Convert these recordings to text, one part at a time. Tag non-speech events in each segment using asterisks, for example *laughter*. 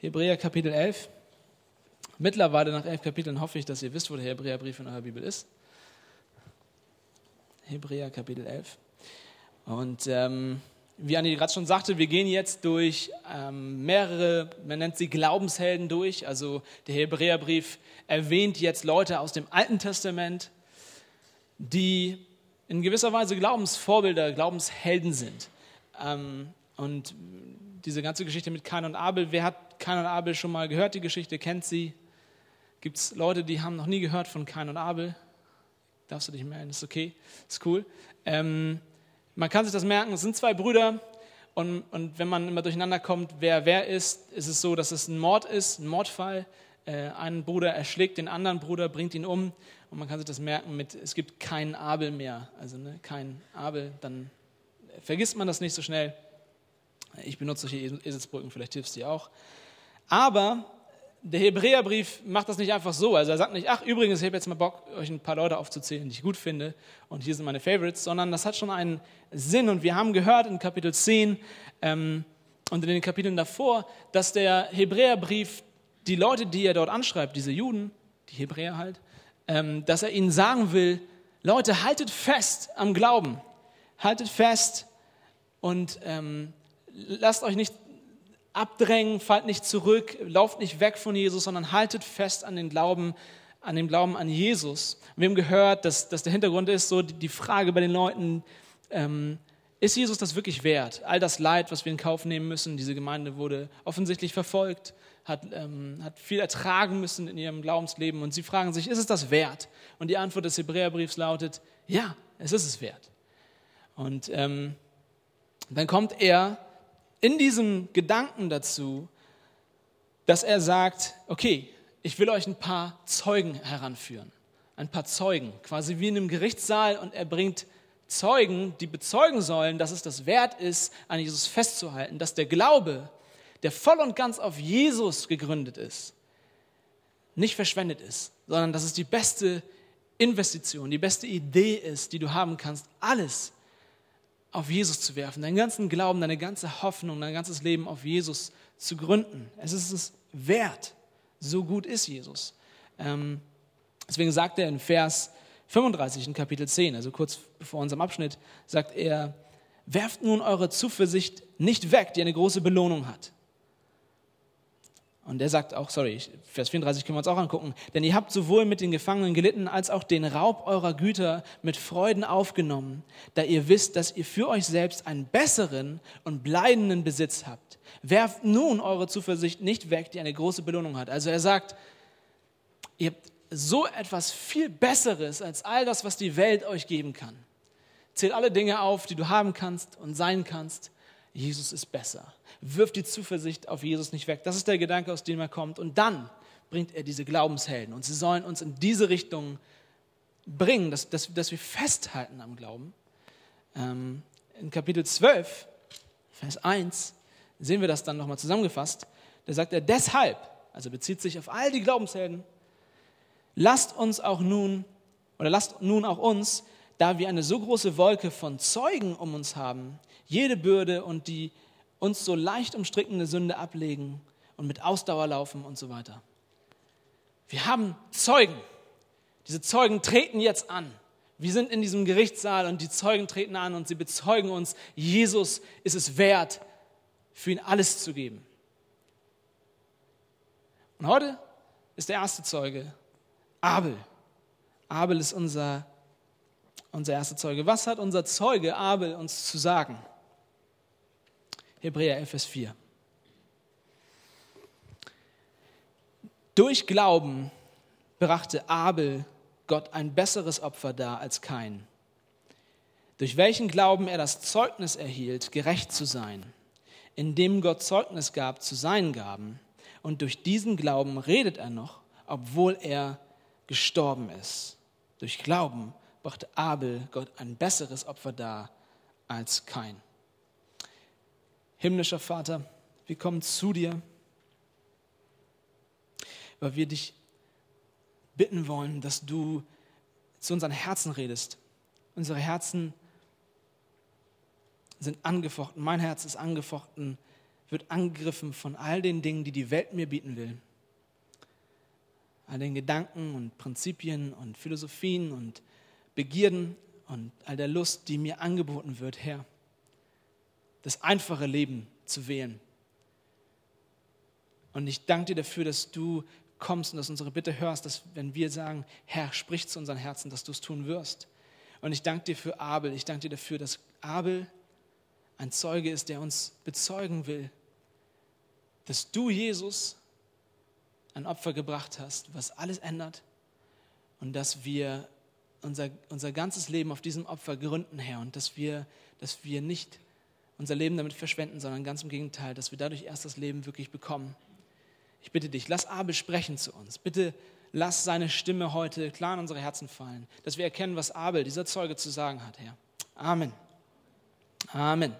Hebräer Kapitel 11. Mittlerweile nach elf Kapiteln hoffe ich, dass ihr wisst, wo der Hebräerbrief in eurer Bibel ist. Hebräer Kapitel 11. Und ähm, wie Anni gerade schon sagte, wir gehen jetzt durch ähm, mehrere, man nennt sie Glaubenshelden durch. Also der Hebräerbrief erwähnt jetzt Leute aus dem Alten Testament, die in gewisser Weise Glaubensvorbilder, Glaubenshelden sind. Ähm, und diese ganze Geschichte mit Kain und Abel, wer hat Kain und Abel schon mal gehört, die Geschichte, kennt sie? Gibt es Leute, die haben noch nie gehört von Kain und Abel? Darfst du dich melden, ist okay, ist cool. Ähm, man kann sich das merken, es sind zwei Brüder und, und wenn man immer durcheinander kommt, wer wer ist, ist es so, dass es ein Mord ist, ein Mordfall. Äh, ein Bruder erschlägt den anderen Bruder, bringt ihn um und man kann sich das merken mit, es gibt keinen Abel mehr, also ne, kein Abel, dann vergisst man das nicht so schnell. Ich benutze solche Eselsbrücken, vielleicht hilft es dir auch. Aber der Hebräerbrief macht das nicht einfach so. Also er sagt nicht, ach übrigens, ich habe jetzt mal Bock, euch ein paar Leute aufzuzählen, die ich gut finde und hier sind meine Favorites, sondern das hat schon einen Sinn. Und wir haben gehört in Kapitel 10 ähm, und in den Kapiteln davor, dass der Hebräerbrief die Leute, die er dort anschreibt, diese Juden, die Hebräer halt, ähm, dass er ihnen sagen will, Leute, haltet fest am Glauben, haltet fest und ähm, lasst euch nicht abdrängen, fallt nicht zurück, lauft nicht weg von Jesus, sondern haltet fest an den Glauben, an dem Glauben an Jesus. Wir haben gehört, dass, dass der Hintergrund ist so die Frage bei den Leuten, ähm, ist Jesus das wirklich wert? All das Leid, was wir in Kauf nehmen müssen, diese Gemeinde wurde offensichtlich verfolgt, hat, ähm, hat viel ertragen müssen in ihrem Glaubensleben und sie fragen sich, ist es das wert? Und die Antwort des Hebräerbriefs lautet, ja, es ist es wert. Und ähm, dann kommt er in diesem Gedanken dazu, dass er sagt, okay, ich will euch ein paar Zeugen heranführen. Ein paar Zeugen, quasi wie in einem Gerichtssaal und er bringt Zeugen, die bezeugen sollen, dass es das wert ist, an Jesus festzuhalten, dass der Glaube, der voll und ganz auf Jesus gegründet ist, nicht verschwendet ist, sondern dass es die beste Investition, die beste Idee ist, die du haben kannst, alles auf Jesus zu werfen, deinen ganzen Glauben, deine ganze Hoffnung, dein ganzes Leben auf Jesus zu gründen. Es ist es wert. So gut ist Jesus. Ähm, deswegen sagt er in Vers 35 in Kapitel 10, also kurz vor unserem Abschnitt, sagt er, werft nun eure Zuversicht nicht weg, die eine große Belohnung hat. Und er sagt auch, sorry, Vers 34 können wir uns auch angucken, denn ihr habt sowohl mit den Gefangenen gelitten, als auch den Raub eurer Güter mit Freuden aufgenommen, da ihr wisst, dass ihr für euch selbst einen besseren und bleibenden Besitz habt. Werft nun eure Zuversicht nicht weg, die eine große Belohnung hat. Also er sagt, ihr habt so etwas viel Besseres als all das, was die Welt euch geben kann. Zählt alle Dinge auf, die du haben kannst und sein kannst. Jesus ist besser. Wirf die Zuversicht auf Jesus nicht weg. Das ist der Gedanke, aus dem er kommt. Und dann bringt er diese Glaubenshelden. Und sie sollen uns in diese Richtung bringen, dass, dass, dass wir festhalten am Glauben. Ähm, in Kapitel 12, Vers 1, sehen wir das dann nochmal zusammengefasst. Da sagt er, deshalb, also bezieht sich auf all die Glaubenshelden, lasst uns auch nun, oder lasst nun auch uns, da wir eine so große Wolke von Zeugen um uns haben, jede Bürde und die uns so leicht umstrickende Sünde ablegen und mit Ausdauer laufen und so weiter. Wir haben Zeugen. Diese Zeugen treten jetzt an. Wir sind in diesem Gerichtssaal und die Zeugen treten an und sie bezeugen uns, Jesus ist es wert, für ihn alles zu geben. Und heute ist der erste Zeuge Abel. Abel ist unser, unser erster Zeuge. Was hat unser Zeuge Abel uns zu sagen? Hebräer 11, Vers 4. Durch Glauben brachte Abel Gott ein besseres Opfer dar als kein, durch welchen Glauben er das Zeugnis erhielt, gerecht zu sein, indem Gott Zeugnis gab zu seinen Gaben. Und durch diesen Glauben redet er noch, obwohl er gestorben ist. Durch Glauben brachte Abel Gott ein besseres Opfer dar als kein. Himmlischer Vater, wir kommen zu dir, weil wir dich bitten wollen, dass du zu unseren Herzen redest. Unsere Herzen sind angefochten, mein Herz ist angefochten wird angegriffen von all den Dingen, die die Welt mir bieten will. All den Gedanken und Prinzipien und Philosophien und Begierden und all der Lust, die mir angeboten wird, Herr. Das einfache Leben zu wählen. Und ich danke dir dafür, dass du kommst und dass unsere Bitte hörst, dass wenn wir sagen, Herr, sprich zu unseren Herzen, dass du es tun wirst. Und ich danke dir für Abel. Ich danke dir dafür, dass Abel ein Zeuge ist, der uns bezeugen will, dass du, Jesus, ein Opfer gebracht hast, was alles ändert und dass wir unser, unser ganzes Leben auf diesem Opfer gründen, Herr, und dass wir, dass wir nicht unser Leben damit verschwenden, sondern ganz im Gegenteil, dass wir dadurch erst das Leben wirklich bekommen. Ich bitte dich, lass Abel sprechen zu uns. Bitte lass seine Stimme heute klar in unsere Herzen fallen, dass wir erkennen, was Abel, dieser Zeuge, zu sagen hat, Herr. Amen. Amen.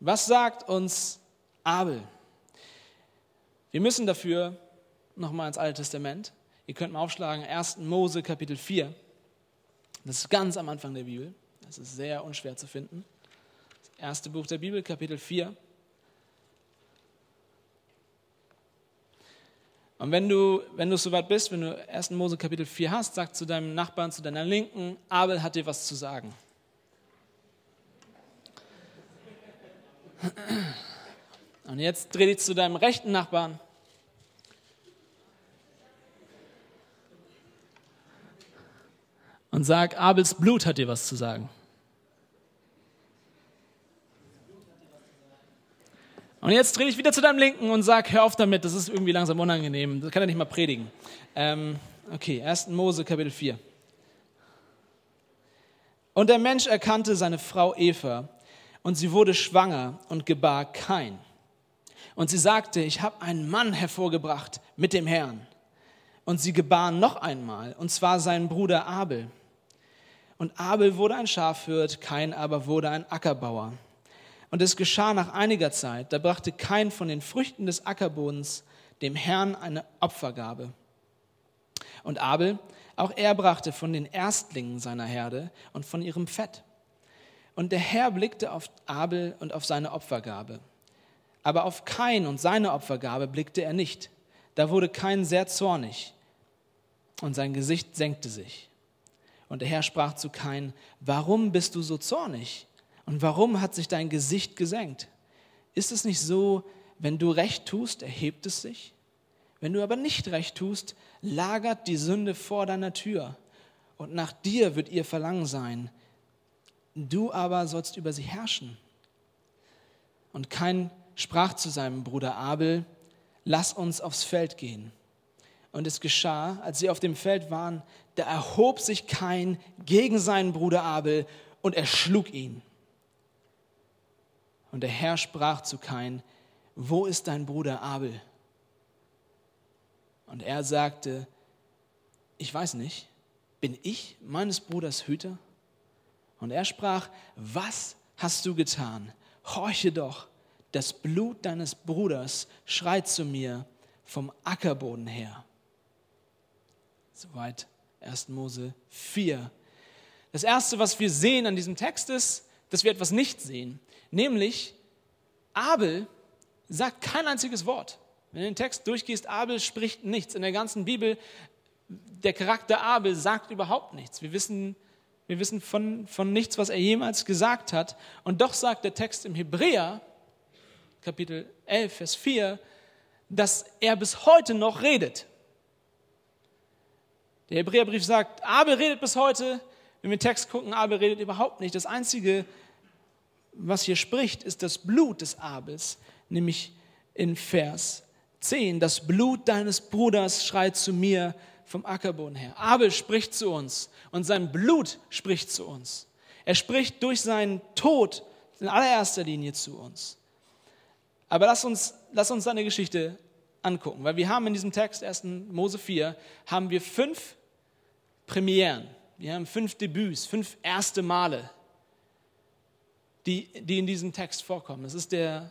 Was sagt uns Abel? Wir müssen dafür nochmal ins Alte Testament. Ihr könnt mal aufschlagen, 1. Mose Kapitel 4. Das ist ganz am Anfang der Bibel. Das ist sehr unschwer zu finden. Das erste Buch der Bibel, Kapitel 4. Und wenn du, wenn du soweit bist, wenn du 1. Mose Kapitel 4 hast, sag zu deinem Nachbarn, zu deiner Linken, Abel hat dir was zu sagen. Und jetzt dreh dich zu deinem rechten Nachbarn. Und sag, Abels Blut hat dir was zu sagen. Und jetzt dreh dich wieder zu deinem Linken und sag, hör auf damit, das ist irgendwie langsam unangenehm. Das kann er nicht mal predigen. Ähm, okay, 1. Mose, Kapitel 4. Und der Mensch erkannte seine Frau Eva und sie wurde schwanger und gebar kein. Und sie sagte, ich habe einen Mann hervorgebracht mit dem Herrn. Und sie gebar noch einmal, und zwar seinen Bruder Abel. Und Abel wurde ein Schafhirt, kein aber wurde ein Ackerbauer. Und es geschah nach einiger Zeit, da brachte kein von den Früchten des Ackerbodens dem Herrn eine Opfergabe. Und Abel, auch er brachte von den Erstlingen seiner Herde und von ihrem Fett. Und der Herr blickte auf Abel und auf seine Opfergabe. Aber auf Kain und seine Opfergabe blickte er nicht. Da wurde Kain sehr zornig und sein Gesicht senkte sich. Und der Herr sprach zu Kain, warum bist du so zornig? Und warum hat sich dein Gesicht gesenkt? Ist es nicht so, wenn du recht tust, erhebt es sich? Wenn du aber nicht recht tust, lagert die Sünde vor deiner Tür. Und nach dir wird ihr Verlangen sein, du aber sollst über sie herrschen. Und kein sprach zu seinem Bruder Abel, lass uns aufs Feld gehen. Und es geschah, als sie auf dem Feld waren, da erhob sich kein gegen seinen Bruder Abel und er schlug ihn. Und der Herr sprach zu Kain, wo ist dein Bruder Abel? Und er sagte, ich weiß nicht, bin ich meines Bruders Hüter? Und er sprach, was hast du getan? Horche doch, das Blut deines Bruders schreit zu mir vom Ackerboden her. Soweit 1. Mose 4. Das Erste, was wir sehen an diesem Text ist, dass wir etwas nicht sehen, nämlich Abel sagt kein einziges Wort. Wenn du den Text durchgehst, Abel spricht nichts. In der ganzen Bibel, der Charakter Abel sagt überhaupt nichts. Wir wissen wir wissen von, von nichts, was er jemals gesagt hat. Und doch sagt der Text im Hebräer, Kapitel 11, Vers 4, dass er bis heute noch redet. Der Hebräerbrief sagt, Abel redet bis heute. Wenn wir Text gucken, Abel redet überhaupt nicht. Das Einzige, was hier spricht, ist das Blut des Abels, nämlich in Vers 10. Das Blut deines Bruders schreit zu mir vom Ackerboden her. Abel spricht zu uns und sein Blut spricht zu uns. Er spricht durch seinen Tod in allererster Linie zu uns. Aber lass uns, lass uns seine Geschichte angucken, weil wir haben in diesem Text, 1. Mose 4, haben wir fünf Premieren. Wir haben fünf Debüts, fünf erste Male, die, die in diesem Text vorkommen. Das ist der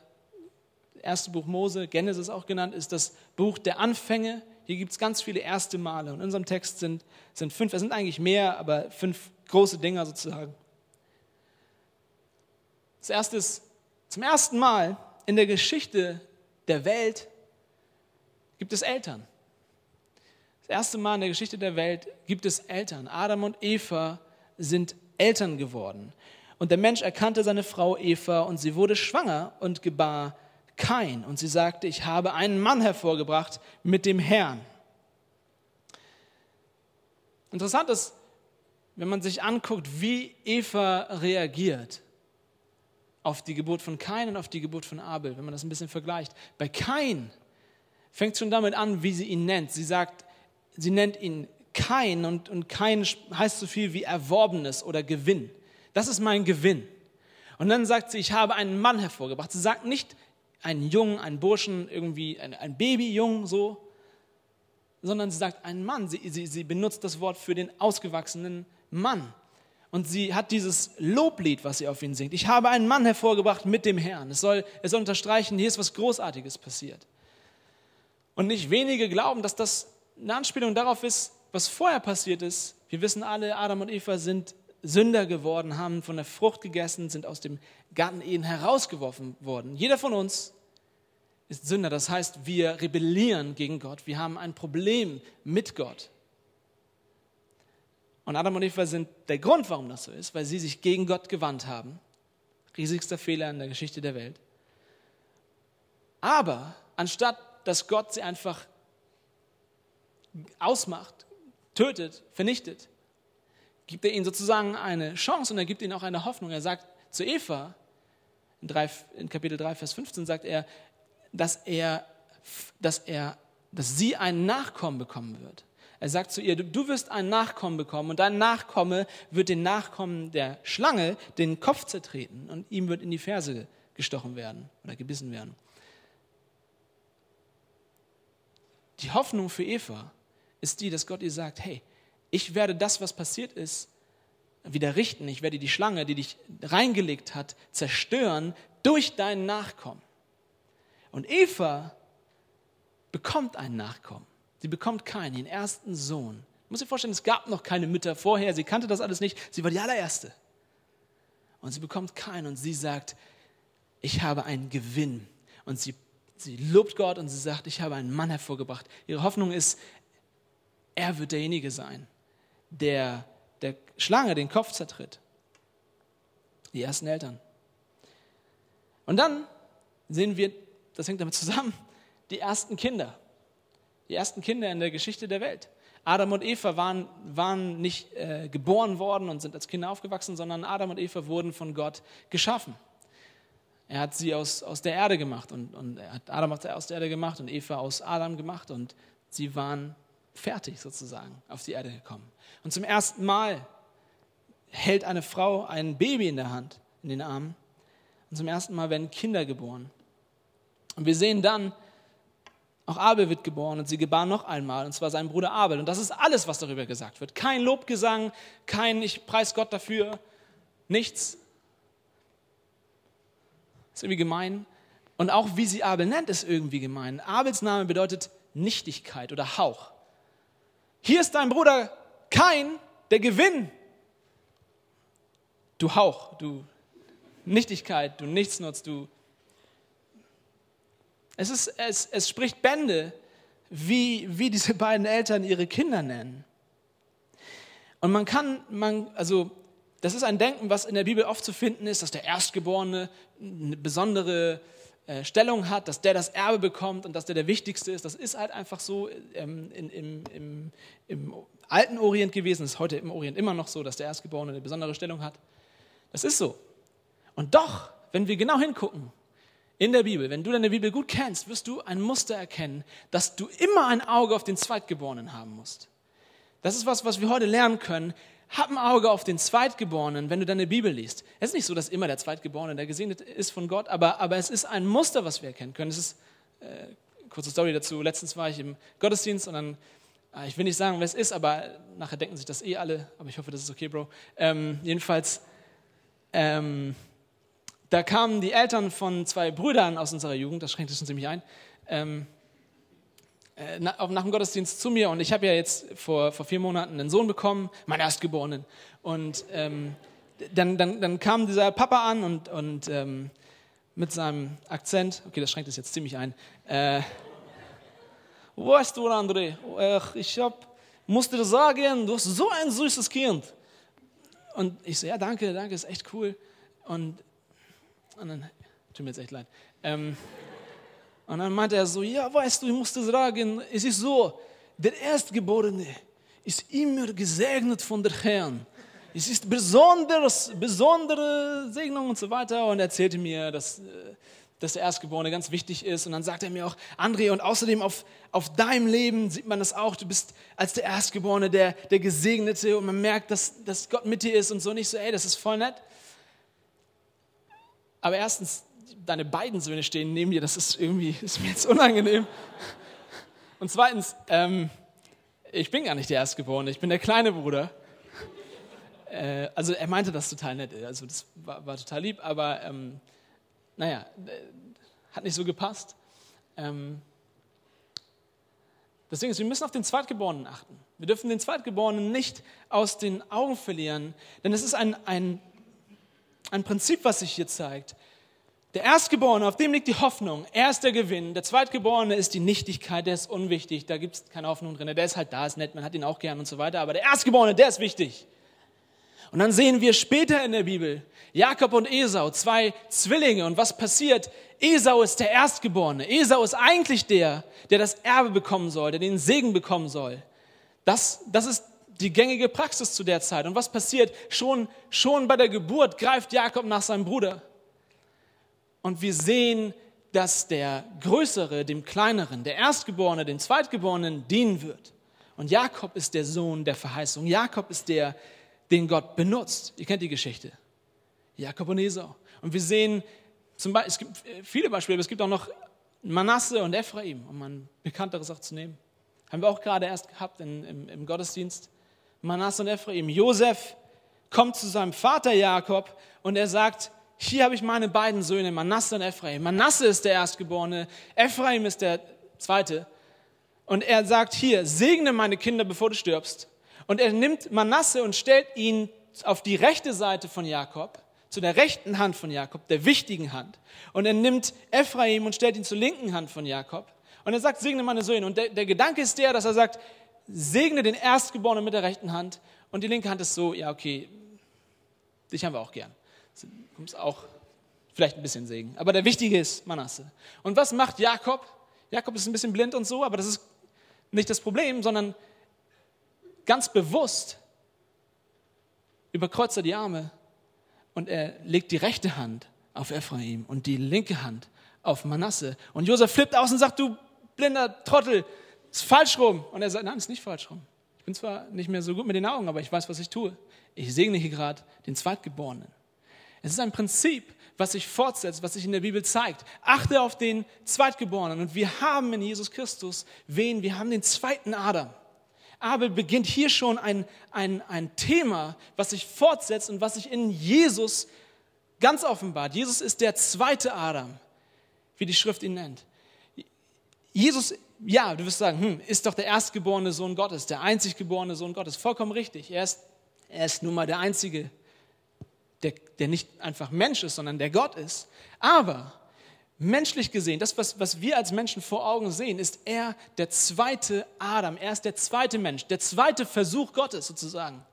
erste Buch Mose, Genesis auch genannt, ist das Buch der Anfänge, hier gibt es ganz viele erste Male. Und in unserem Text sind, sind fünf, es sind eigentlich mehr, aber fünf große Dinger sozusagen. Das erste ist Zum ersten Mal in der Geschichte der Welt gibt es Eltern. Das erste Mal in der Geschichte der Welt gibt es Eltern. Adam und Eva sind Eltern geworden. Und der Mensch erkannte seine Frau Eva und sie wurde schwanger und gebar Kain. Und sie sagte, ich habe einen Mann hervorgebracht mit dem Herrn. Interessant ist, wenn man sich anguckt, wie Eva reagiert auf die Geburt von Kain und auf die Geburt von Abel, wenn man das ein bisschen vergleicht. Bei Kain fängt schon damit an, wie sie ihn nennt. Sie sagt, sie nennt ihn Kain und, und Kain heißt so viel wie Erworbenes oder Gewinn. Das ist mein Gewinn. Und dann sagt sie, ich habe einen Mann hervorgebracht. Sie sagt nicht einen Jungen, einen Burschen, irgendwie ein, ein Babyjungen so, sondern sie sagt einen Mann. Sie, sie, sie benutzt das Wort für den ausgewachsenen Mann. Und sie hat dieses Loblied, was sie auf ihn singt. Ich habe einen Mann hervorgebracht mit dem Herrn. Es soll, es soll unterstreichen, hier ist was Großartiges passiert. Und nicht wenige glauben, dass das eine Anspielung darauf ist, was vorher passiert ist. Wir wissen alle, Adam und Eva sind Sünder geworden, haben von der Frucht gegessen, sind aus dem Garten Eden herausgeworfen worden. Jeder von uns ist Sünder. Das heißt, wir rebellieren gegen Gott. Wir haben ein Problem mit Gott. Und Adam und Eva sind der Grund, warum das so ist, weil sie sich gegen Gott gewandt haben. Riesigster Fehler in der Geschichte der Welt. Aber anstatt, dass Gott sie einfach ausmacht, tötet, vernichtet, gibt er ihnen sozusagen eine Chance und er gibt ihnen auch eine Hoffnung. Er sagt zu Eva, in, 3, in Kapitel 3, Vers 15 sagt er, dass er, dass er, dass sie einen Nachkommen bekommen wird. Er sagt zu ihr, du wirst einen Nachkommen bekommen und dein Nachkomme wird den Nachkommen der Schlange den Kopf zertreten und ihm wird in die Ferse gestochen werden oder gebissen werden. Die Hoffnung für Eva ist die, dass Gott ihr sagt, hey, ich werde das, was passiert ist, wieder richten. Ich werde die Schlange, die dich reingelegt hat, zerstören durch deinen Nachkommen. Und Eva bekommt einen Nachkommen. Sie bekommt keinen, den ersten Sohn. Ich muss dir vorstellen, es gab noch keine Mütter vorher. Sie kannte das alles nicht. Sie war die allererste. Und sie bekommt keinen und sie sagt, ich habe einen Gewinn. Und sie, sie lobt Gott und sie sagt, ich habe einen Mann hervorgebracht. Ihre Hoffnung ist, er wird derjenige sein, der der Schlange den Kopf zertritt. Die ersten Eltern. Und dann sehen wir, das hängt damit zusammen, die ersten Kinder. Die ersten Kinder in der Geschichte der Welt. Adam und Eva waren, waren nicht äh, geboren worden und sind als Kinder aufgewachsen, sondern Adam und Eva wurden von Gott geschaffen. Er hat sie aus, aus der Erde gemacht und, und er hat Adam aus der Erde gemacht und Eva aus Adam gemacht und sie waren fertig sozusagen auf die Erde gekommen. Und zum ersten Mal hält eine Frau ein Baby in der Hand, in den Armen. Und zum ersten Mal werden Kinder geboren. Und wir sehen dann, auch Abel wird geboren und sie gebar noch einmal, und zwar sein Bruder Abel. Und das ist alles, was darüber gesagt wird. Kein Lobgesang, kein Ich preis Gott dafür, nichts. Ist irgendwie gemein. Und auch wie sie Abel nennt, ist irgendwie gemein. Abels Name bedeutet Nichtigkeit oder Hauch. Hier ist dein Bruder Kain, der Gewinn. Du Hauch, du Nichtigkeit, du Nichtsnutz, du. Es, ist, es, es spricht Bände, wie, wie diese beiden Eltern ihre Kinder nennen. Und man kann, man, also das ist ein Denken, was in der Bibel oft zu finden ist, dass der Erstgeborene eine besondere äh, Stellung hat, dass der das Erbe bekommt und dass der der Wichtigste ist. Das ist halt einfach so ähm, in, im, im, im alten Orient gewesen, ist heute im Orient immer noch so, dass der Erstgeborene eine besondere Stellung hat. Das ist so. Und doch, wenn wir genau hingucken in der Bibel, wenn du deine Bibel gut kennst, wirst du ein Muster erkennen, dass du immer ein Auge auf den Zweitgeborenen haben musst. Das ist was, was wir heute lernen können. Hab ein Auge auf den Zweitgeborenen, wenn du deine Bibel liest. Es ist nicht so, dass immer der Zweitgeborene der gesegnet ist von Gott, aber, aber es ist ein Muster, was wir erkennen können. Es ist, äh, kurze Story dazu, letztens war ich im Gottesdienst und dann, äh, ich will nicht sagen, wer es ist, aber nachher denken sich das eh alle, aber ich hoffe, das ist okay, Bro. Ähm, jedenfalls, ähm, da kamen die Eltern von zwei Brüdern aus unserer Jugend, das schränkt es uns ziemlich ein, ähm, äh, nach, dem Gottesdienst zu mir und ich habe ja jetzt vor, vor vier Monaten einen Sohn bekommen, meinen Erstgeborenen. Und ähm, dann, dann, dann kam dieser Papa an und, und ähm, mit seinem Akzent, okay, das schränkt es jetzt ziemlich ein. Äh, weißt du, André, ich hab, musste dir sagen, du hast so ein süßes Kind. Und ich so, ja, danke, danke, ist echt cool. Und, und dann, tut mir jetzt echt leid. Ähm, und dann meinte er so, ja, weißt du, ich musste sagen, es ist so, der Erstgeborene ist immer gesegnet von der Herrn. Es ist besonders, besondere Segnung und so weiter. Und er erzählte mir, dass, äh, dass der Erstgeborene ganz wichtig ist. Und dann sagt er mir auch, André, und außerdem auf, auf deinem Leben sieht man das auch. Du bist als der Erstgeborene, der, der Gesegnete. Und man merkt, dass, dass Gott mit dir ist und so. Nicht so, ey, das ist voll nett. Aber erstens, deine beiden Söhne stehen neben dir, das ist irgendwie, ist mir jetzt unangenehm. Und zweitens, ähm, ich bin gar nicht der Erstgeborene, ich bin der kleine Bruder. Äh, also er meinte das total nett, also das war, war total lieb, aber ähm, naja, hat nicht so gepasst. Ähm, deswegen ist, wir müssen auf den Zweitgeborenen achten. Wir dürfen den Zweitgeborenen nicht aus den Augen verlieren, denn es ist ein, ein, ein Prinzip, was sich hier zeigt. Der Erstgeborene, auf dem liegt die Hoffnung. Er ist der Gewinn. Der Zweitgeborene ist die Nichtigkeit, der ist unwichtig. Da gibt es keine Hoffnung drin. Der ist halt da, ist nett, man hat ihn auch gern und so weiter. Aber der Erstgeborene, der ist wichtig. Und dann sehen wir später in der Bibel Jakob und Esau, zwei Zwillinge. Und was passiert? Esau ist der Erstgeborene. Esau ist eigentlich der, der das Erbe bekommen soll, der den Segen bekommen soll. Das, das ist die gängige Praxis zu der Zeit. Und was passiert? Schon, schon bei der Geburt greift Jakob nach seinem Bruder. Und wir sehen, dass der Größere dem Kleineren, der Erstgeborene dem Zweitgeborenen dienen wird. Und Jakob ist der Sohn der Verheißung. Jakob ist der, den Gott benutzt. Ihr kennt die Geschichte. Jakob und Esau. Und wir sehen, zum Beispiel, es gibt viele Beispiele, aber es gibt auch noch Manasse und Ephraim, um ein bekannteres auch zu nehmen. Haben wir auch gerade erst gehabt in, im, im Gottesdienst. Manasse und Ephraim. Josef kommt zu seinem Vater Jakob und er sagt, hier habe ich meine beiden Söhne, Manasse und Ephraim. Manasse ist der Erstgeborene, Ephraim ist der Zweite. Und er sagt hier, segne meine Kinder, bevor du stirbst. Und er nimmt Manasse und stellt ihn auf die rechte Seite von Jakob, zu der rechten Hand von Jakob, der wichtigen Hand. Und er nimmt Ephraim und stellt ihn zur linken Hand von Jakob. Und er sagt, segne meine Söhne. Und der, der Gedanke ist der, dass er sagt, segne den Erstgeborenen mit der rechten Hand. Und die linke Hand ist so, ja, okay, dich haben wir auch gern kommst auch vielleicht ein bisschen Segen. Aber der Wichtige ist Manasse. Und was macht Jakob? Jakob ist ein bisschen blind und so, aber das ist nicht das Problem, sondern ganz bewusst überkreuzt er die Arme und er legt die rechte Hand auf Ephraim und die linke Hand auf Manasse. Und Josef flippt aus und sagt, du blinder Trottel, ist falsch rum. Und er sagt, nein, ist nicht falsch rum. Ich bin zwar nicht mehr so gut mit den Augen, aber ich weiß, was ich tue. Ich segne hier gerade den Zweitgeborenen. Es ist ein Prinzip, was sich fortsetzt, was sich in der Bibel zeigt. Achte auf den Zweitgeborenen. Und wir haben in Jesus Christus wen? Wir haben den zweiten Adam. Abel beginnt hier schon ein, ein, ein Thema, was sich fortsetzt und was sich in Jesus ganz offenbart. Jesus ist der zweite Adam, wie die Schrift ihn nennt. Jesus, ja, du wirst sagen, hm, ist doch der erstgeborene Sohn Gottes, der einzig geborene Sohn Gottes. Vollkommen richtig. Er ist, er ist nun mal der einzige der, der nicht einfach Mensch ist, sondern der Gott ist. Aber menschlich gesehen, das, was, was wir als Menschen vor Augen sehen, ist er der zweite Adam. Er ist der zweite Mensch, der zweite Versuch Gottes sozusagen.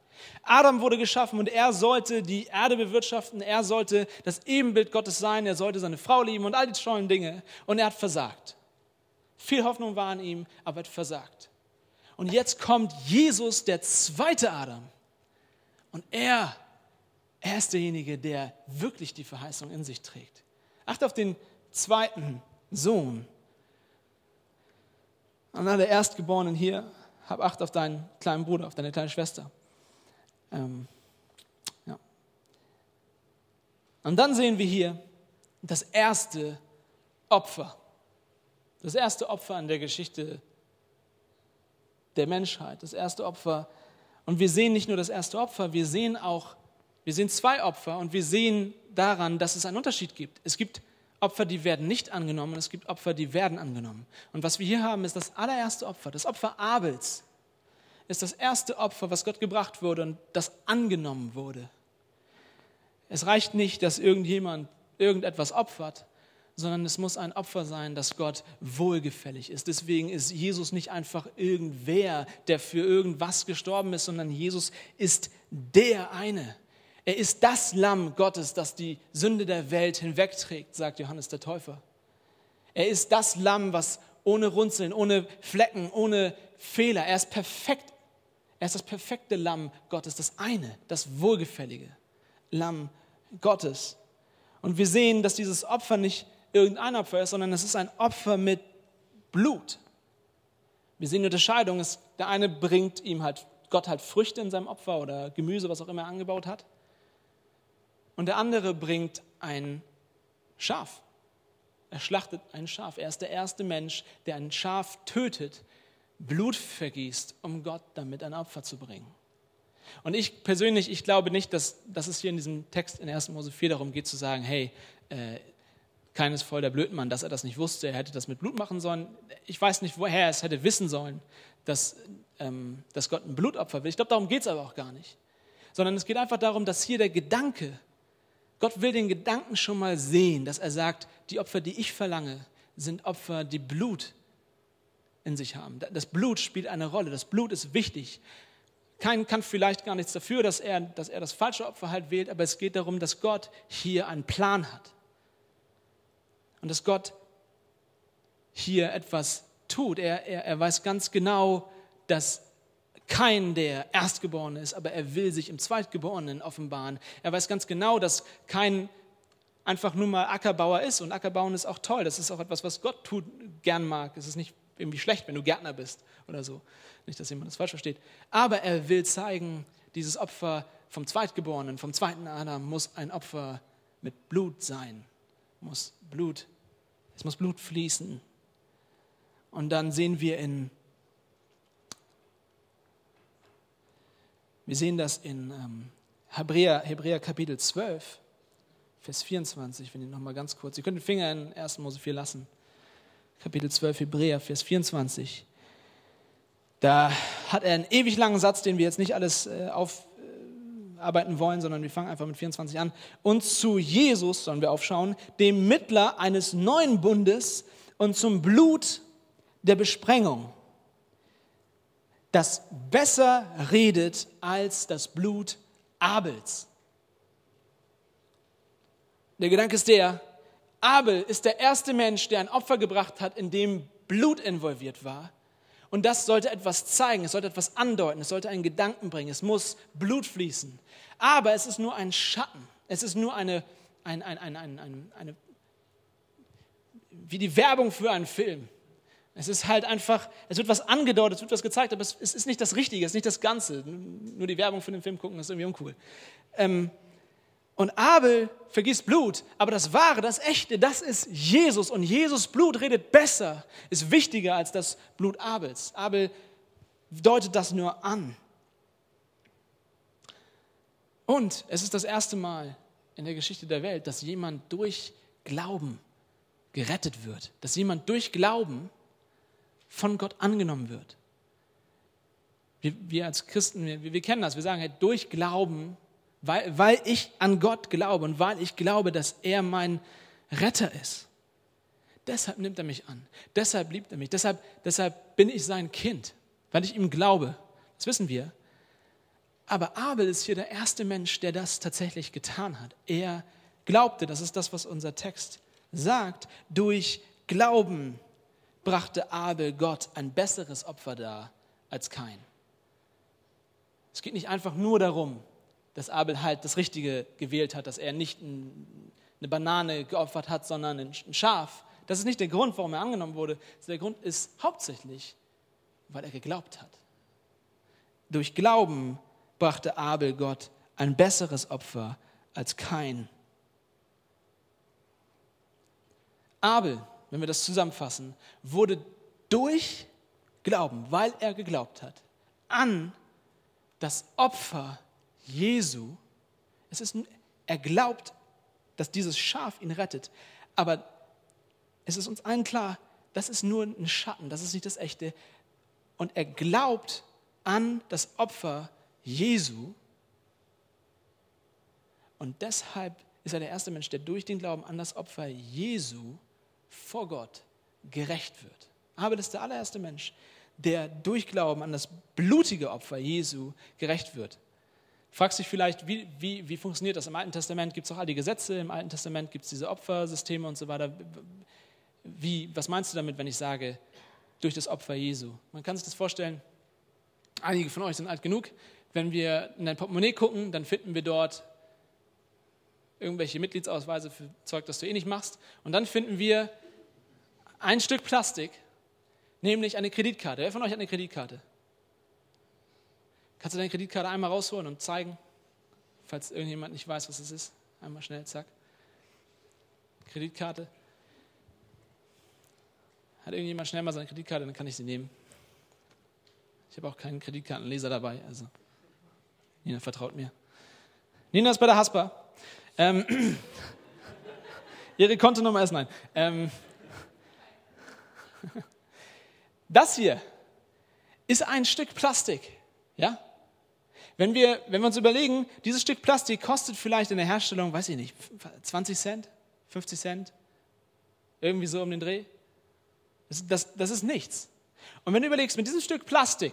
Adam wurde geschaffen und er sollte die Erde bewirtschaften, er sollte das Ebenbild Gottes sein, er sollte seine Frau lieben und all die tollen Dinge. Und er hat versagt. Viel Hoffnung war an ihm, aber er hat versagt. Und jetzt kommt Jesus, der zweite Adam. Und er er ist derjenige, der wirklich die Verheißung in sich trägt. Acht auf den zweiten Sohn. Dann der Erstgeborenen hier, hab Acht auf deinen kleinen Bruder, auf deine kleine Schwester. Ähm, ja. Und dann sehen wir hier das erste Opfer. Das erste Opfer in der Geschichte der Menschheit. Das erste Opfer. Und wir sehen nicht nur das erste Opfer, wir sehen auch wir sehen zwei Opfer und wir sehen daran, dass es einen Unterschied gibt. Es gibt Opfer, die werden nicht angenommen und es gibt Opfer, die werden angenommen. Und was wir hier haben, ist das allererste Opfer, das Opfer Abels. Ist das erste Opfer, was Gott gebracht wurde und das angenommen wurde. Es reicht nicht, dass irgendjemand irgendetwas opfert, sondern es muss ein Opfer sein, das Gott wohlgefällig ist. Deswegen ist Jesus nicht einfach irgendwer, der für irgendwas gestorben ist, sondern Jesus ist der eine. Er ist das Lamm Gottes, das die Sünde der Welt hinwegträgt, sagt Johannes der Täufer. Er ist das Lamm, was ohne Runzeln, ohne Flecken, ohne Fehler, er ist perfekt. Er ist das perfekte Lamm Gottes, das eine, das wohlgefällige Lamm Gottes. Und wir sehen, dass dieses Opfer nicht irgendein Opfer ist, sondern es ist ein Opfer mit Blut. Wir sehen die Unterscheidung. Der eine bringt ihm halt, Gott halt Früchte in seinem Opfer oder Gemüse, was auch immer er angebaut hat. Und der andere bringt ein Schaf. Er schlachtet ein Schaf. Er ist der erste Mensch, der ein Schaf tötet, Blut vergießt, um Gott damit ein Opfer zu bringen. Und ich persönlich, ich glaube nicht, dass, dass es hier in diesem Text in 1. Mose 4 darum geht zu sagen, hey, äh, keines voll der Blödmann, dass er das nicht wusste, er hätte das mit Blut machen sollen. Ich weiß nicht, woher er es hätte wissen sollen, dass, ähm, dass Gott ein Blutopfer will. Ich glaube, darum geht es aber auch gar nicht. Sondern es geht einfach darum, dass hier der Gedanke, Gott will den Gedanken schon mal sehen, dass er sagt, die Opfer, die ich verlange, sind Opfer, die Blut in sich haben. Das Blut spielt eine Rolle, das Blut ist wichtig. Kein kann vielleicht gar nichts dafür, dass er, dass er das falsche Opfer halt wählt, aber es geht darum, dass Gott hier einen Plan hat und dass Gott hier etwas tut. Er, er, er weiß ganz genau, dass kein der Erstgeborene ist, aber er will sich im Zweitgeborenen offenbaren. Er weiß ganz genau, dass kein einfach nur mal Ackerbauer ist und Ackerbauen ist auch toll. Das ist auch etwas, was Gott tut, gern mag. Es ist nicht irgendwie schlecht, wenn du Gärtner bist oder so. Nicht, dass jemand das falsch versteht. Aber er will zeigen, dieses Opfer vom Zweitgeborenen, vom zweiten Adam muss ein Opfer mit Blut sein, muss Blut es muss Blut fließen. Und dann sehen wir in, wir sehen das in ähm, Hebräer, Hebräer Kapitel 12, Vers 24, wenn ihr nochmal ganz kurz, ihr könnt den Finger in 1. Mose 4 lassen. Kapitel 12, Hebräer, Vers 24. Da hat er einen ewig langen Satz, den wir jetzt nicht alles äh, auf, arbeiten wollen, sondern wir fangen einfach mit 24 an. Und zu Jesus sollen wir aufschauen, dem Mittler eines neuen Bundes und zum Blut der Besprengung, das besser redet als das Blut Abels. Der Gedanke ist der, Abel ist der erste Mensch, der ein Opfer gebracht hat, in dem Blut involviert war. Und das sollte etwas zeigen, es sollte etwas andeuten, es sollte einen Gedanken bringen, es muss Blut fließen. Aber es ist nur ein Schatten, es ist nur eine, ein, ein, ein, ein, eine, wie die Werbung für einen Film. Es ist halt einfach, es wird was angedeutet, es wird was gezeigt, aber es, ist nicht das Richtige, es ist nicht das Ganze. Nur die Werbung für den Film gucken, das ist irgendwie uncool. Ähm, und Abel vergisst Blut, aber das Wahre, das Echte, das ist Jesus. Und Jesus Blut redet besser, ist wichtiger als das Blut Abels. Abel deutet das nur an. Und es ist das erste Mal in der Geschichte der Welt, dass jemand durch Glauben gerettet wird, dass jemand durch Glauben von Gott angenommen wird. Wir, wir als Christen, wir, wir, kennen das, wir sagen, hey, durch Glauben weil, weil ich an Gott glaube und weil ich glaube, dass er mein Retter ist. Deshalb nimmt er mich an. Deshalb liebt er mich. Deshalb, deshalb bin ich sein Kind, weil ich ihm glaube. Das wissen wir. Aber Abel ist hier der erste Mensch, der das tatsächlich getan hat. Er glaubte, das ist das, was unser Text sagt, durch Glauben brachte Abel Gott ein besseres Opfer dar als kein. Es geht nicht einfach nur darum, dass Abel halt das Richtige gewählt hat, dass er nicht eine Banane geopfert hat, sondern ein Schaf. Das ist nicht der Grund, warum er angenommen wurde. Der Grund ist hauptsächlich, weil er geglaubt hat. Durch Glauben brachte Abel Gott ein besseres Opfer als kein. Abel, wenn wir das zusammenfassen, wurde durch Glauben, weil er geglaubt hat, an das Opfer Jesu, es ist, er glaubt, dass dieses Schaf ihn rettet. Aber es ist uns allen klar, das ist nur ein Schatten, das ist nicht das Echte. Und er glaubt an das Opfer Jesu. Und deshalb ist er der erste Mensch, der durch den Glauben an das Opfer Jesu vor Gott gerecht wird. Abel ist der allererste Mensch, der durch Glauben an das blutige Opfer Jesu gerecht wird. Fragst dich vielleicht, wie, wie, wie funktioniert das? Im Alten Testament gibt es auch all die Gesetze, im Alten Testament gibt es diese Opfersysteme und so weiter. Wie, was meinst du damit, wenn ich sage, durch das Opfer Jesu? Man kann sich das vorstellen, einige von euch sind alt genug, wenn wir in dein Portemonnaie gucken, dann finden wir dort irgendwelche Mitgliedsausweise für Zeug, das du eh nicht machst. Und dann finden wir ein Stück Plastik, nämlich eine Kreditkarte. Wer von euch hat eine Kreditkarte? Kannst du deine Kreditkarte einmal rausholen und zeigen, falls irgendjemand nicht weiß, was es ist? Einmal schnell, zack. Kreditkarte. Hat irgendjemand schnell mal seine Kreditkarte, dann kann ich sie nehmen. Ich habe auch keinen Kreditkartenleser dabei, also Nina vertraut mir. Nina ist bei der Haspa. Ähm, *clears throat* ihre Kontonummer ist nein. Ähm, das hier ist ein Stück Plastik. Ja? Wenn wir, wenn wir uns überlegen, dieses Stück Plastik kostet vielleicht in der Herstellung, weiß ich nicht, 20 Cent, 50 Cent, irgendwie so um den Dreh. Das, das, das ist nichts. Und wenn du überlegst, mit diesem Stück Plastik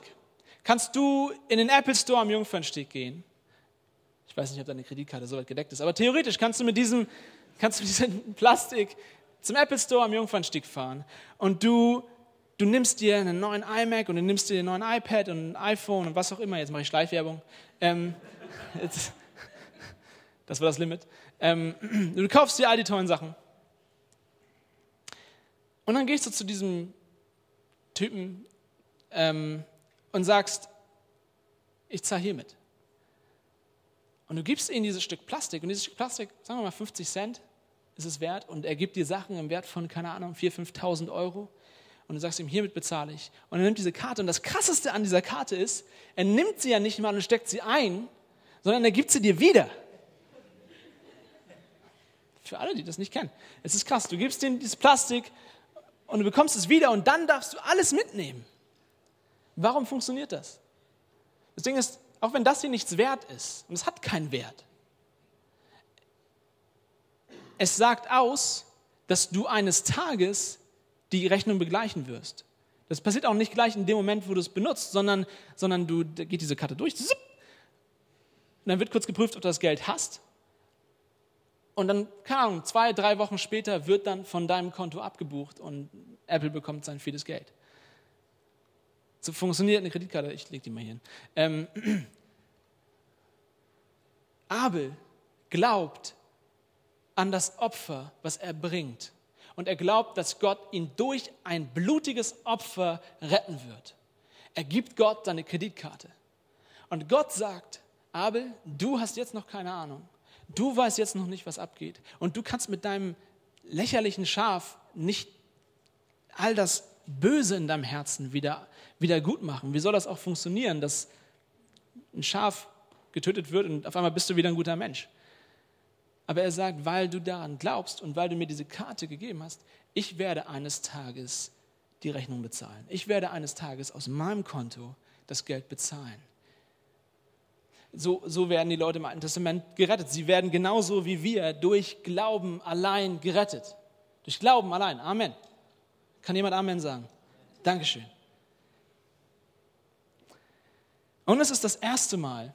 kannst du in den Apple Store am Jungfernstieg gehen. Ich weiß nicht, ob deine Kreditkarte so weit gedeckt ist, aber theoretisch kannst du mit diesem, kannst du mit diesem Plastik zum Apple Store am Jungfernstieg fahren und du du nimmst dir einen neuen iMac und du nimmst dir einen neuen iPad und ein iPhone und was auch immer, jetzt mache ich Schleichwerbung. Ähm, *laughs* jetzt, das war das Limit. Ähm, *clears throat* du kaufst dir all die tollen Sachen. Und dann gehst du zu diesem Typen ähm, und sagst, ich zahle hiermit. Und du gibst ihm dieses Stück Plastik und dieses Stück Plastik, sagen wir mal 50 Cent, ist es wert und er gibt dir Sachen im Wert von, keine Ahnung, 4.000, 5.000 Euro und du sagst ihm, hiermit bezahle ich. Und er nimmt diese Karte und das Krasseste an dieser Karte ist, er nimmt sie ja nicht mal und steckt sie ein, sondern er gibt sie dir wieder. Für alle, die das nicht kennen. Es ist krass, du gibst ihm dieses Plastik und du bekommst es wieder und dann darfst du alles mitnehmen. Warum funktioniert das? Das Ding ist, auch wenn das hier nichts wert ist, und es hat keinen Wert, es sagt aus, dass du eines Tages die Rechnung begleichen wirst. Das passiert auch nicht gleich in dem Moment, wo du es benutzt, sondern, sondern du da geht diese Karte durch. Und dann wird kurz geprüft, ob du das Geld hast. Und dann, keine Ahnung, zwei, drei Wochen später wird dann von deinem Konto abgebucht und Apple bekommt sein vieles Geld. So funktioniert eine Kreditkarte. Ich lege die mal hier hin. Ähm, Abel glaubt an das Opfer, was er bringt und er glaubt, dass Gott ihn durch ein blutiges Opfer retten wird. Er gibt Gott seine Kreditkarte. Und Gott sagt, Abel, du hast jetzt noch keine Ahnung. Du weißt jetzt noch nicht, was abgeht. Und du kannst mit deinem lächerlichen Schaf nicht all das Böse in deinem Herzen wieder, wieder gut machen. Wie soll das auch funktionieren, dass ein Schaf getötet wird und auf einmal bist du wieder ein guter Mensch? Aber er sagt, weil du daran glaubst und weil du mir diese Karte gegeben hast, ich werde eines Tages die Rechnung bezahlen. Ich werde eines Tages aus meinem Konto das Geld bezahlen. So, so werden die Leute im Alten Testament gerettet. Sie werden genauso wie wir durch Glauben allein gerettet. Durch Glauben allein. Amen. Kann jemand Amen sagen? Dankeschön. Und es ist das erste Mal,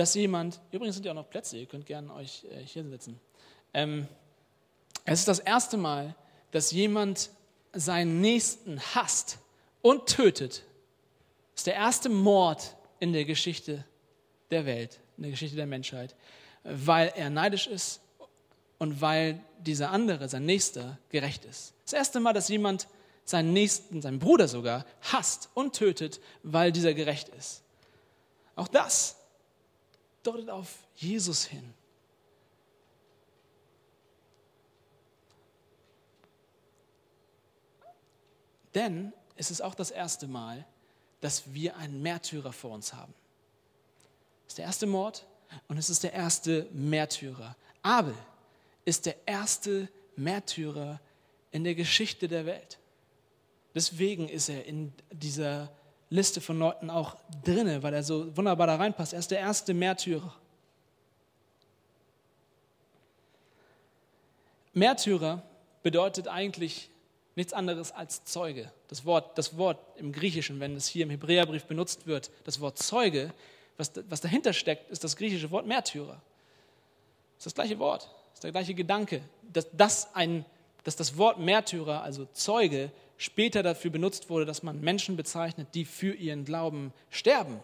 dass jemand, übrigens sind ja auch noch Plätze, ihr könnt gerne euch äh, hier sitzen. Ähm, es ist das erste Mal, dass jemand seinen Nächsten hasst und tötet. Das ist der erste Mord in der Geschichte der Welt, in der Geschichte der Menschheit, weil er neidisch ist und weil dieser andere, sein Nächster, gerecht ist. Das erste Mal, dass jemand seinen Nächsten, seinen Bruder sogar, hasst und tötet, weil dieser gerecht ist. Auch das deutet auf Jesus hin. Denn es ist auch das erste Mal, dass wir einen Märtyrer vor uns haben. Es ist der erste Mord und es ist der erste Märtyrer. Abel ist der erste Märtyrer in der Geschichte der Welt. Deswegen ist er in dieser Liste von Leuten auch drinne, weil er so wunderbar da reinpasst. Er ist der erste Märtyrer. Märtyrer bedeutet eigentlich nichts anderes als Zeuge. Das Wort, das Wort im Griechischen, wenn es hier im Hebräerbrief benutzt wird, das Wort Zeuge, was, was dahinter steckt, ist das griechische Wort Märtyrer. Das ist das gleiche Wort, das ist der gleiche Gedanke, dass das, ein, dass das Wort Märtyrer, also Zeuge, später dafür benutzt wurde, dass man Menschen bezeichnet, die für ihren Glauben sterben.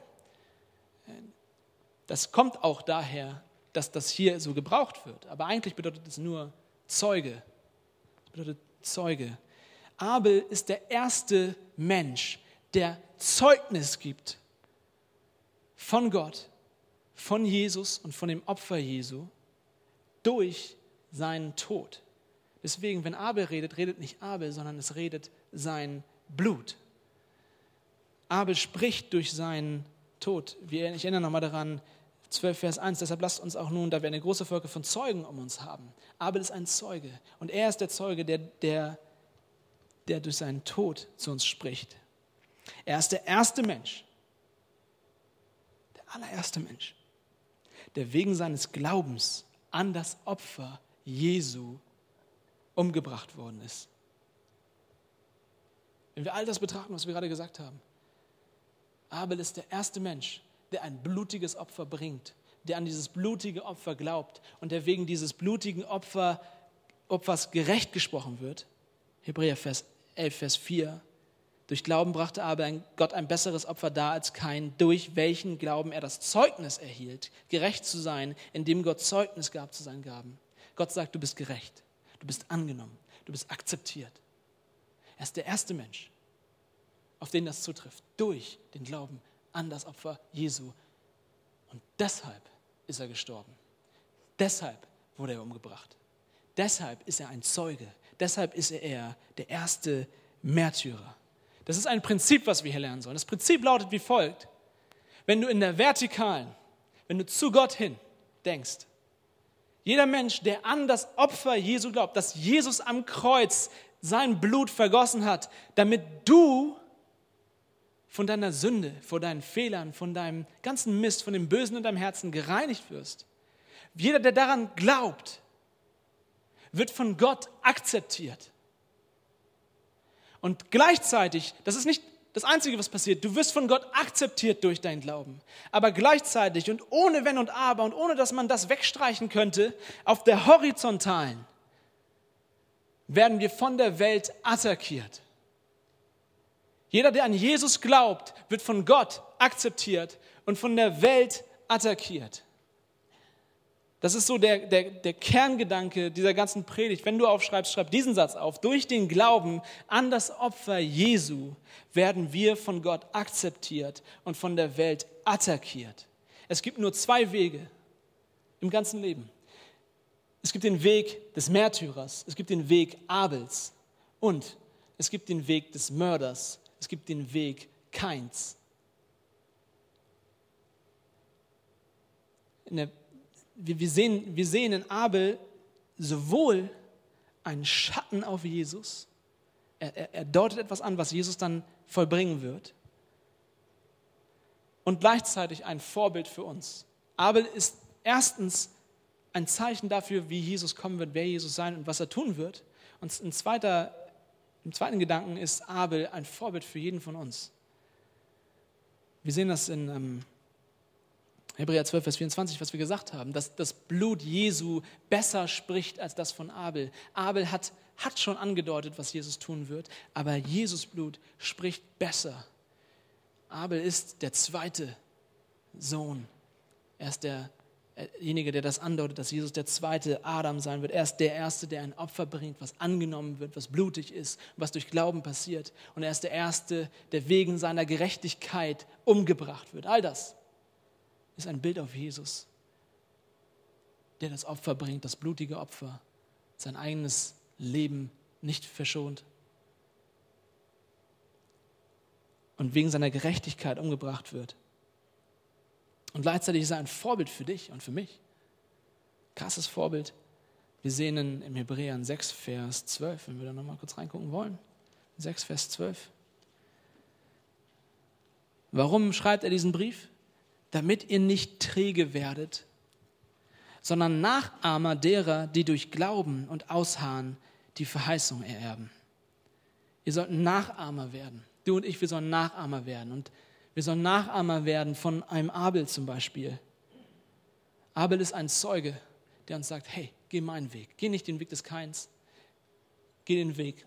Das kommt auch daher, dass das hier so gebraucht wird. Aber eigentlich bedeutet es nur Zeuge. Das bedeutet Zeuge. Abel ist der erste Mensch, der Zeugnis gibt von Gott, von Jesus und von dem Opfer Jesu durch seinen Tod. Deswegen, wenn Abel redet, redet nicht Abel, sondern es redet sein Blut. Abel spricht durch seinen Tod. Ich erinnere nochmal daran, 12 Vers 1, deshalb lasst uns auch nun, da wir eine große Folge von Zeugen um uns haben. Abel ist ein Zeuge und er ist der Zeuge, der, der, der durch seinen Tod zu uns spricht. Er ist der erste Mensch, der allererste Mensch, der wegen seines Glaubens an das Opfer Jesu umgebracht worden ist. Wenn wir all das betrachten, was wir gerade gesagt haben, Abel ist der erste Mensch, der ein blutiges Opfer bringt, der an dieses blutige Opfer glaubt und der wegen dieses blutigen Opfer, Opfers gerecht gesprochen wird. Hebräer Vers 11, Vers 4. Durch Glauben brachte aber Gott ein besseres Opfer dar als kein, durch welchen Glauben er das Zeugnis erhielt, gerecht zu sein, indem Gott Zeugnis gab zu seinen Gaben. Gott sagt, du bist gerecht, du bist angenommen, du bist akzeptiert. Er ist der erste Mensch, auf den das zutrifft, durch den Glauben an das Opfer Jesu. Und deshalb ist er gestorben. Deshalb wurde er umgebracht. Deshalb ist er ein Zeuge. Deshalb ist er der erste Märtyrer. Das ist ein Prinzip, was wir hier lernen sollen. Das Prinzip lautet wie folgt. Wenn du in der Vertikalen, wenn du zu Gott hin denkst, jeder Mensch, der an das Opfer Jesu glaubt, dass Jesus am Kreuz sein Blut vergossen hat, damit du von deiner Sünde, von deinen Fehlern, von deinem ganzen Mist, von dem Bösen in deinem Herzen gereinigt wirst. Jeder, der daran glaubt, wird von Gott akzeptiert. Und gleichzeitig, das ist nicht das Einzige, was passiert, du wirst von Gott akzeptiert durch dein Glauben. Aber gleichzeitig und ohne Wenn und Aber und ohne dass man das wegstreichen könnte, auf der horizontalen werden wir von der Welt attackiert. Jeder, der an Jesus glaubt, wird von Gott akzeptiert und von der Welt attackiert. Das ist so der, der, der Kerngedanke dieser ganzen Predigt. Wenn du aufschreibst, schreib diesen Satz auf. Durch den Glauben an das Opfer Jesu werden wir von Gott akzeptiert und von der Welt attackiert. Es gibt nur zwei Wege im ganzen Leben. Es gibt den Weg des Märtyrers, es gibt den Weg Abels und es gibt den Weg des Mörders, es gibt den Weg Keins. Der, wir, sehen, wir sehen in Abel sowohl einen Schatten auf Jesus, er, er, er deutet etwas an, was Jesus dann vollbringen wird, und gleichzeitig ein Vorbild für uns. Abel ist erstens ein Zeichen dafür, wie Jesus kommen wird, wer Jesus sein und was er tun wird. Und ein zweiter im zweiten Gedanken ist Abel ein Vorbild für jeden von uns. Wir sehen das in ähm, Hebräer 12, Vers 24, was wir gesagt haben, dass das Blut Jesu besser spricht als das von Abel. Abel hat, hat schon angedeutet, was Jesus tun wird, aber Jesus Blut spricht besser. Abel ist der zweite Sohn. Er ist der derjenige, der das andeutet, dass Jesus der zweite Adam sein wird. Er ist der Erste, der ein Opfer bringt, was angenommen wird, was blutig ist, was durch Glauben passiert. Und er ist der Erste, der wegen seiner Gerechtigkeit umgebracht wird. All das ist ein Bild auf Jesus, der das Opfer bringt, das blutige Opfer, sein eigenes Leben nicht verschont und wegen seiner Gerechtigkeit umgebracht wird. Und gleichzeitig ist er ein Vorbild für dich und für mich. Krasses Vorbild. Wir sehen in, im Hebräer 6, Vers 12, wenn wir da nochmal kurz reingucken wollen. 6, Vers 12. Warum schreibt er diesen Brief? Damit ihr nicht träge werdet, sondern Nachahmer derer, die durch Glauben und Ausharren die Verheißung ererben. Wir sollten Nachahmer werden. Du und ich, wir sollen Nachahmer werden. Und wir sollen Nachahmer werden von einem Abel zum Beispiel. Abel ist ein Zeuge, der uns sagt, hey, geh meinen Weg. Geh nicht den Weg des Keins. Geh den Weg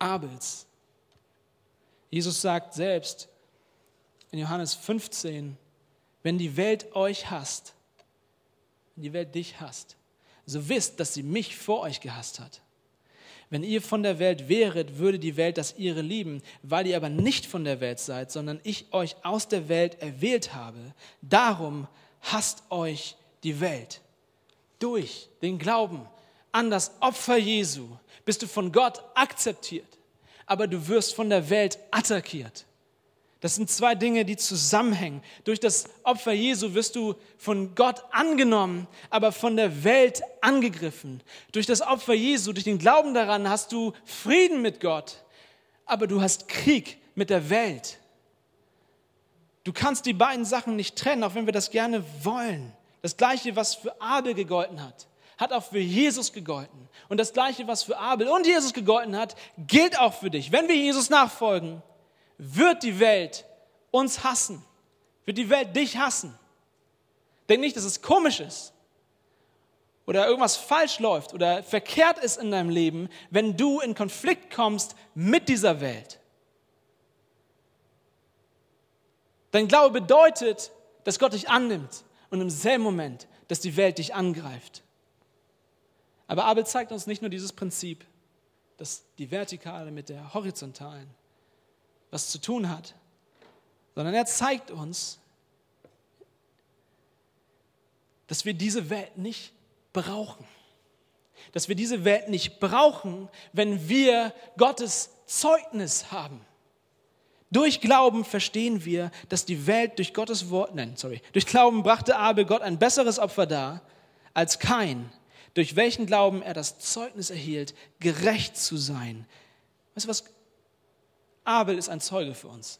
Abels. Jesus sagt selbst in Johannes 15, wenn die Welt euch hasst, wenn die Welt dich hasst, so wisst, dass sie mich vor euch gehasst hat. Wenn ihr von der Welt wäret, würde die Welt das ihre lieben. Weil ihr aber nicht von der Welt seid, sondern ich euch aus der Welt erwählt habe, darum hasst euch die Welt. Durch den Glauben an das Opfer Jesu bist du von Gott akzeptiert, aber du wirst von der Welt attackiert. Das sind zwei Dinge, die zusammenhängen. Durch das Opfer Jesu wirst du von Gott angenommen, aber von der Welt angegriffen. Durch das Opfer Jesu, durch den Glauben daran hast du Frieden mit Gott, aber du hast Krieg mit der Welt. Du kannst die beiden Sachen nicht trennen, auch wenn wir das gerne wollen. Das Gleiche, was für Abel gegolten hat, hat auch für Jesus gegolten. Und das Gleiche, was für Abel und Jesus gegolten hat, gilt auch für dich. Wenn wir Jesus nachfolgen, wird die Welt uns hassen, wird die Welt dich hassen. Denk nicht, dass es komisch ist oder irgendwas falsch läuft oder verkehrt ist in deinem Leben, wenn du in Konflikt kommst mit dieser Welt. Dein Glaube bedeutet, dass Gott dich annimmt und im selben Moment, dass die Welt dich angreift. Aber Abel zeigt uns nicht nur dieses Prinzip, dass die Vertikale mit der Horizontalen was zu tun hat, sondern er zeigt uns, dass wir diese Welt nicht brauchen. Dass wir diese Welt nicht brauchen, wenn wir Gottes Zeugnis haben. Durch Glauben verstehen wir, dass die Welt durch Gottes Wort, nein, sorry, durch Glauben brachte Abel Gott ein besseres Opfer dar als kein, durch welchen Glauben er das Zeugnis erhielt, gerecht zu sein. Weißt du was? Abel ist ein Zeuge für uns.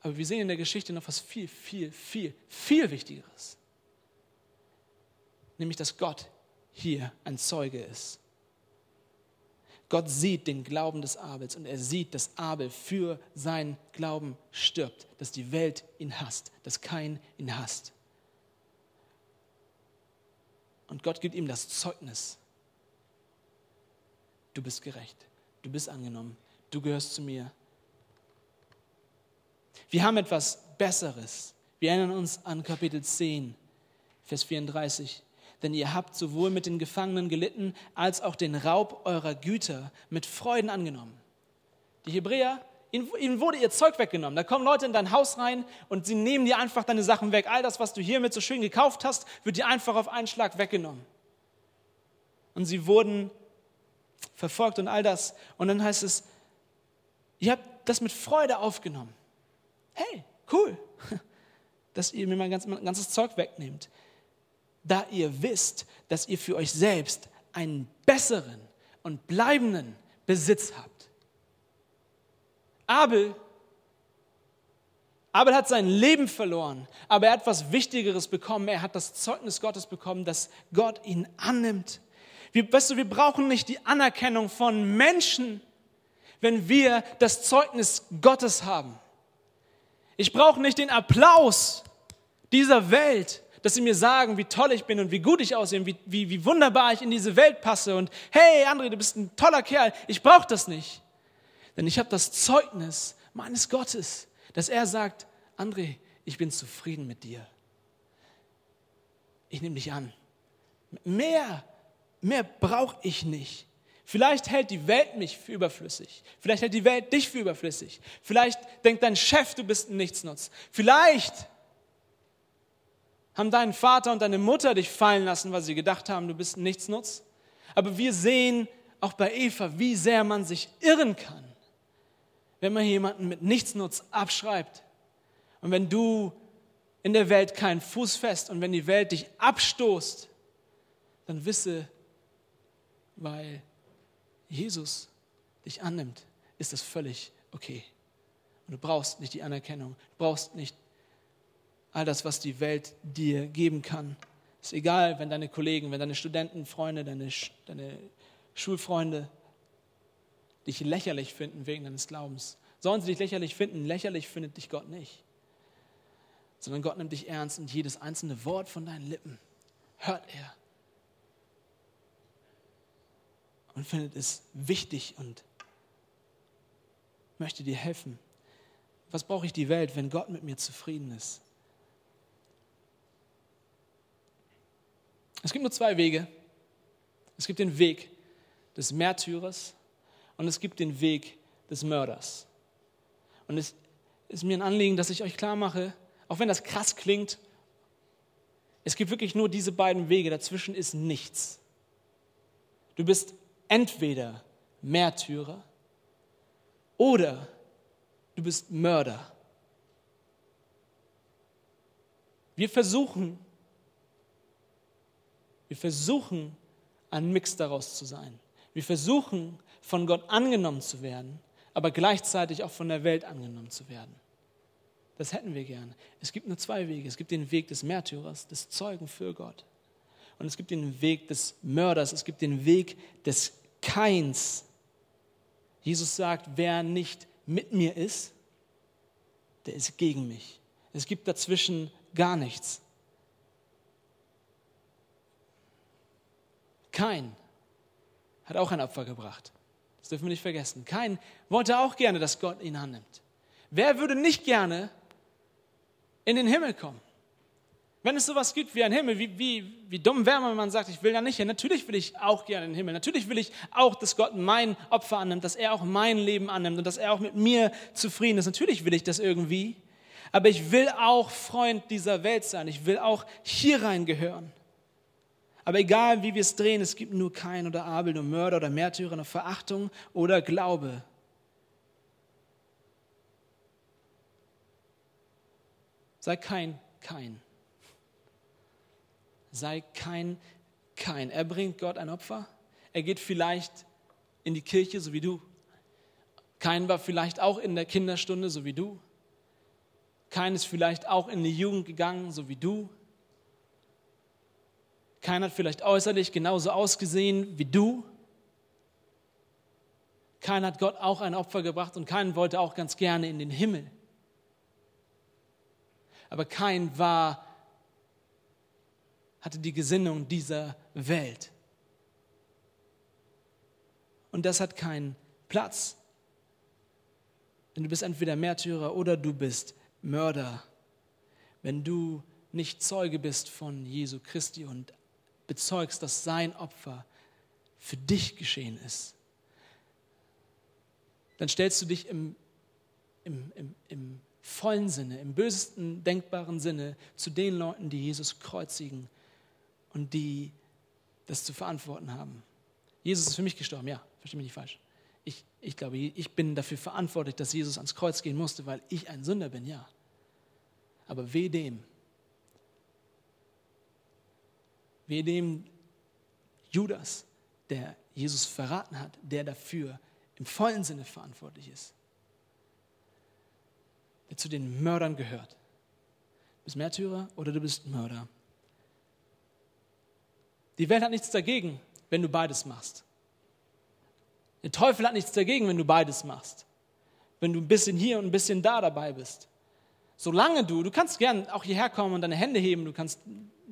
Aber wir sehen in der Geschichte noch was viel, viel, viel, viel Wichtigeres. Nämlich, dass Gott hier ein Zeuge ist. Gott sieht den Glauben des Abels und er sieht, dass Abel für seinen Glauben stirbt, dass die Welt ihn hasst, dass kein ihn hasst. Und Gott gibt ihm das Zeugnis. Du bist gerecht, du bist angenommen, du gehörst zu mir. Wir haben etwas Besseres. Wir erinnern uns an Kapitel 10, Vers 34. Denn ihr habt sowohl mit den Gefangenen gelitten, als auch den Raub eurer Güter mit Freuden angenommen. Die Hebräer, ihnen wurde ihr Zeug weggenommen. Da kommen Leute in dein Haus rein und sie nehmen dir einfach deine Sachen weg. All das, was du hiermit so schön gekauft hast, wird dir einfach auf einen Schlag weggenommen. Und sie wurden verfolgt und all das. Und dann heißt es, Ihr habt das mit Freude aufgenommen. Hey, cool, *laughs* dass ihr mir mein, ganz, mein ganzes Zeug wegnehmt. Da ihr wisst, dass ihr für euch selbst einen besseren und bleibenden Besitz habt. Abel Abel hat sein Leben verloren, aber er hat was Wichtigeres bekommen. Er hat das Zeugnis Gottes bekommen, dass Gott ihn annimmt. Wir, weißt du, wir brauchen nicht die Anerkennung von Menschen, wenn wir das Zeugnis Gottes haben. Ich brauche nicht den Applaus dieser Welt, dass sie mir sagen, wie toll ich bin und wie gut ich aussehe, wie, wie, wie wunderbar ich in diese Welt passe und hey André, du bist ein toller Kerl. Ich brauche das nicht. Denn ich habe das Zeugnis meines Gottes, dass er sagt, André, ich bin zufrieden mit dir. Ich nehme dich an. Mehr, mehr brauche ich nicht. Vielleicht hält die Welt mich für überflüssig. Vielleicht hält die Welt dich für überflüssig. Vielleicht denkt dein Chef, du bist ein Nichtsnutz. Vielleicht haben dein Vater und deine Mutter dich fallen lassen, weil sie gedacht haben, du bist ein Nichtsnutz. Aber wir sehen auch bei Eva, wie sehr man sich irren kann, wenn man jemanden mit Nichtsnutz abschreibt. Und wenn du in der Welt keinen Fuß fest und wenn die Welt dich abstoßt, dann wisse, weil Jesus dich annimmt, ist das völlig okay. Und du brauchst nicht die Anerkennung, du brauchst nicht all das, was die Welt dir geben kann. Es ist egal, wenn deine Kollegen, wenn deine Studentenfreunde, deine, deine Schulfreunde dich lächerlich finden wegen deines Glaubens. Sollen sie dich lächerlich finden? Lächerlich findet dich Gott nicht. Sondern Gott nimmt dich ernst und jedes einzelne Wort von deinen Lippen hört er. Und findet es wichtig und möchte dir helfen. Was brauche ich die Welt, wenn Gott mit mir zufrieden ist? Es gibt nur zwei Wege. Es gibt den Weg des Märtyrers und es gibt den Weg des Mörders. Und es ist mir ein Anliegen, dass ich euch klar mache, auch wenn das krass klingt, es gibt wirklich nur diese beiden Wege, dazwischen ist nichts. Du bist entweder Märtyrer oder du bist Mörder. Wir versuchen, wir versuchen, ein Mix daraus zu sein. Wir versuchen, von Gott angenommen zu werden, aber gleichzeitig auch von der Welt angenommen zu werden. Das hätten wir gern. Es gibt nur zwei Wege. Es gibt den Weg des Märtyrers, des Zeugen für Gott. Und es gibt den Weg des Mörders. Es gibt den Weg des Keins. Jesus sagt, wer nicht mit mir ist, der ist gegen mich. Es gibt dazwischen gar nichts. Kein hat auch ein Opfer gebracht. Das dürfen wir nicht vergessen. Kein wollte auch gerne, dass Gott ihn annimmt. Wer würde nicht gerne in den Himmel kommen? Wenn es sowas gibt wie ein Himmel, wie, wie, wie dumm wäre man, wenn man sagt, ich will da nicht hin. Natürlich will ich auch gerne den Himmel. Natürlich will ich auch, dass Gott mein Opfer annimmt, dass er auch mein Leben annimmt und dass er auch mit mir zufrieden ist. Natürlich will ich das irgendwie. Aber ich will auch Freund dieser Welt sein. Ich will auch hier reingehören. Aber egal, wie wir es drehen, es gibt nur Kein oder Abel, nur Mörder oder Märtyrer, nur Verachtung oder Glaube. Sei kein Kein. Sei kein Kein. Er bringt Gott ein Opfer. Er geht vielleicht in die Kirche, so wie du. Kein war vielleicht auch in der Kinderstunde, so wie du. Kein ist vielleicht auch in die Jugend gegangen, so wie du. Keiner hat vielleicht äußerlich genauso ausgesehen wie du. Keiner hat Gott auch ein Opfer gebracht und keiner wollte auch ganz gerne in den Himmel. Aber kein war, hatte die Gesinnung dieser Welt. Und das hat keinen Platz. Denn du bist entweder Märtyrer oder du bist Mörder. Wenn du nicht Zeuge bist von Jesu Christi und bezeugst, dass sein Opfer für dich geschehen ist, dann stellst du dich im, im, im, im vollen Sinne, im bösesten denkbaren Sinne zu den Leuten, die Jesus kreuzigen und die das zu verantworten haben. Jesus ist für mich gestorben, ja, verstehe mich nicht falsch. Ich, ich glaube, ich bin dafür verantwortlich, dass Jesus ans Kreuz gehen musste, weil ich ein Sünder bin, ja. Aber weh dem, Wie dem Judas, der Jesus verraten hat, der dafür im vollen Sinne verantwortlich ist. Der zu den Mördern gehört. Du bist Märtyrer oder du bist Mörder. Die Welt hat nichts dagegen, wenn du beides machst. Der Teufel hat nichts dagegen, wenn du beides machst. Wenn du ein bisschen hier und ein bisschen da dabei bist. Solange du, du kannst gern auch hierher kommen und deine Hände heben, du kannst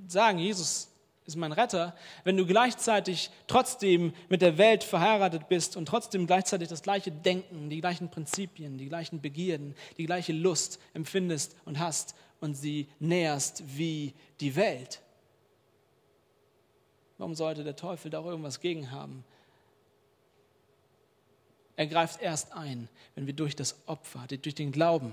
sagen, Jesus, ist mein Retter, wenn du gleichzeitig trotzdem mit der Welt verheiratet bist und trotzdem gleichzeitig das gleiche Denken, die gleichen Prinzipien, die gleichen Begierden, die gleiche Lust empfindest und hast und sie näherst wie die Welt. Warum sollte der Teufel da auch irgendwas gegen haben? Er greift erst ein, wenn wir durch das Opfer, durch den Glauben,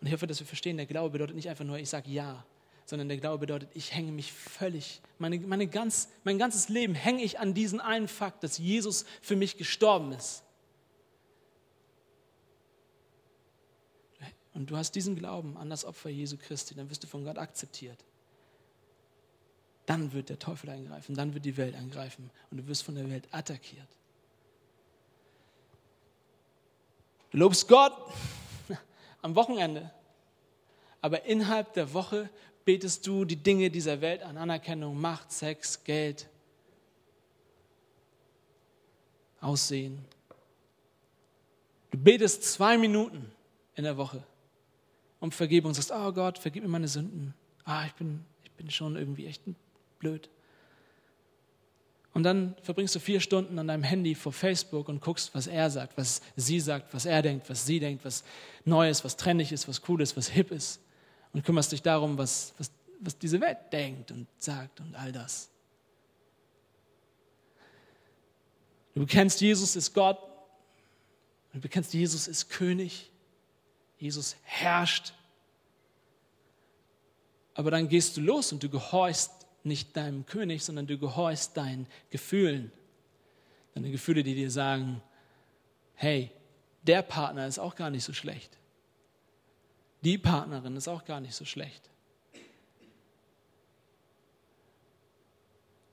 und ich hoffe, dass wir verstehen, der Glaube bedeutet nicht einfach nur, ich sage Ja, sondern der Glaube bedeutet, ich hänge mich völlig, meine, meine ganz, mein ganzes Leben hänge ich an diesen einen Fakt, dass Jesus für mich gestorben ist. Und du hast diesen Glauben an das Opfer Jesu Christi, dann wirst du von Gott akzeptiert. Dann wird der Teufel eingreifen, dann wird die Welt eingreifen und du wirst von der Welt attackiert. Du lobst Gott *laughs* am Wochenende, aber innerhalb der Woche betest du die Dinge dieser Welt an, Anerkennung, Macht, Sex, Geld, Aussehen. Du betest zwei Minuten in der Woche um Vergebung und sagst, oh Gott, vergib mir meine Sünden. Ah, ich bin, ich bin schon irgendwie echt blöd. Und dann verbringst du vier Stunden an deinem Handy vor Facebook und guckst, was er sagt, was sie sagt, was er denkt, was sie denkt, was neu ist, was trendig ist, was cool ist, was hip ist. Und kümmerst dich darum, was, was, was diese Welt denkt und sagt und all das. Du bekennst, Jesus ist Gott. Du bekennst, Jesus ist König. Jesus herrscht. Aber dann gehst du los und du gehorchst nicht deinem König, sondern du gehorchst deinen Gefühlen. Deine Gefühle, die dir sagen, hey, der Partner ist auch gar nicht so schlecht. Die Partnerin ist auch gar nicht so schlecht.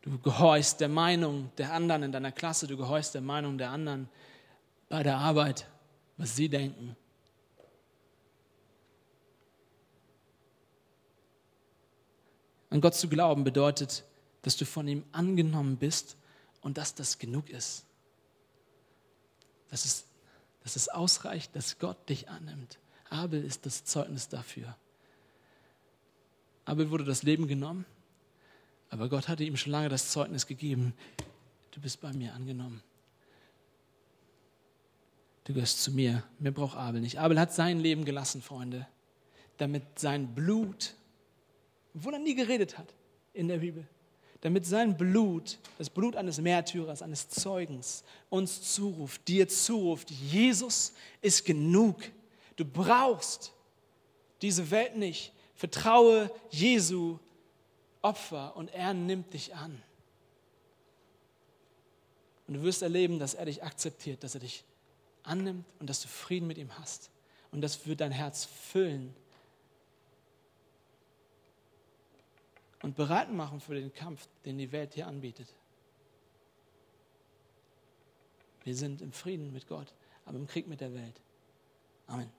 Du gehorchst der Meinung der anderen in deiner Klasse, du gehorchst der Meinung der anderen bei der Arbeit, was sie denken. An Gott zu glauben bedeutet, dass du von ihm angenommen bist und dass das genug ist. Dass es, dass es ausreicht, dass Gott dich annimmt. Abel ist das Zeugnis dafür. Abel wurde das Leben genommen, aber Gott hatte ihm schon lange das Zeugnis gegeben, du bist bei mir angenommen. Du gehörst zu mir. Mir braucht Abel nicht. Abel hat sein Leben gelassen, Freunde, damit sein Blut obwohl er nie geredet hat in der Bibel, damit sein Blut, das Blut eines Märtyrers, eines Zeugens, uns zuruft, dir zuruft, Jesus ist genug. Du brauchst diese Welt nicht. Vertraue Jesu Opfer und er nimmt dich an. Und du wirst erleben, dass er dich akzeptiert, dass er dich annimmt und dass du Frieden mit ihm hast. Und das wird dein Herz füllen und bereit machen für den Kampf, den die Welt hier anbietet. Wir sind im Frieden mit Gott, aber im Krieg mit der Welt. Amen.